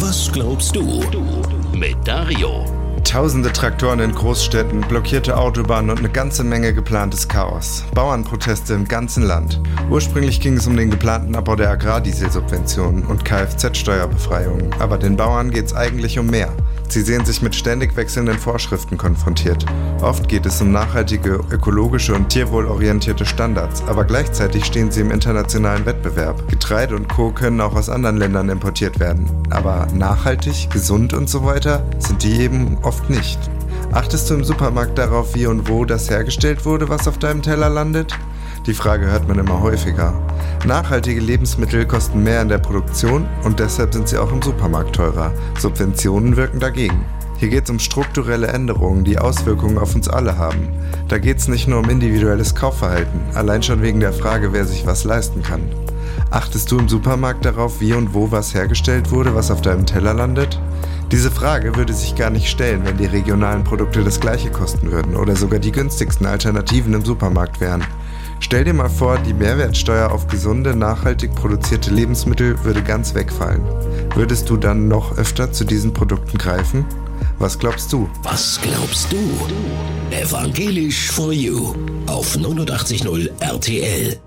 Was glaubst du? Mit Dario. Tausende Traktoren in Großstädten, blockierte Autobahnen und eine ganze Menge geplantes Chaos. Bauernproteste im ganzen Land. Ursprünglich ging es um den geplanten Abbau der Agrardieselsubventionen und Kfz-Steuerbefreiungen. Aber den Bauern geht es eigentlich um mehr. Sie sehen sich mit ständig wechselnden Vorschriften konfrontiert. Oft geht es um nachhaltige, ökologische und tierwohlorientierte Standards, aber gleichzeitig stehen sie im internationalen Wettbewerb. Getreide und Co. können auch aus anderen Ländern importiert werden. Aber nachhaltig, gesund und so weiter sind die eben oft nicht. Achtest du im Supermarkt darauf, wie und wo das hergestellt wurde, was auf deinem Teller landet? Die Frage hört man immer häufiger. Nachhaltige Lebensmittel kosten mehr in der Produktion und deshalb sind sie auch im Supermarkt teurer. Subventionen wirken dagegen. Hier geht es um strukturelle Änderungen, die Auswirkungen auf uns alle haben. Da geht es nicht nur um individuelles Kaufverhalten, allein schon wegen der Frage, wer sich was leisten kann. Achtest du im Supermarkt darauf, wie und wo was hergestellt wurde, was auf deinem Teller landet? Diese Frage würde sich gar nicht stellen, wenn die regionalen Produkte das gleiche kosten würden oder sogar die günstigsten Alternativen im Supermarkt wären. Stell dir mal vor, die Mehrwertsteuer auf gesunde, nachhaltig produzierte Lebensmittel würde ganz wegfallen. Würdest du dann noch öfter zu diesen Produkten greifen? Was glaubst du? Was glaubst du? Evangelisch for You auf 89.0 RTL.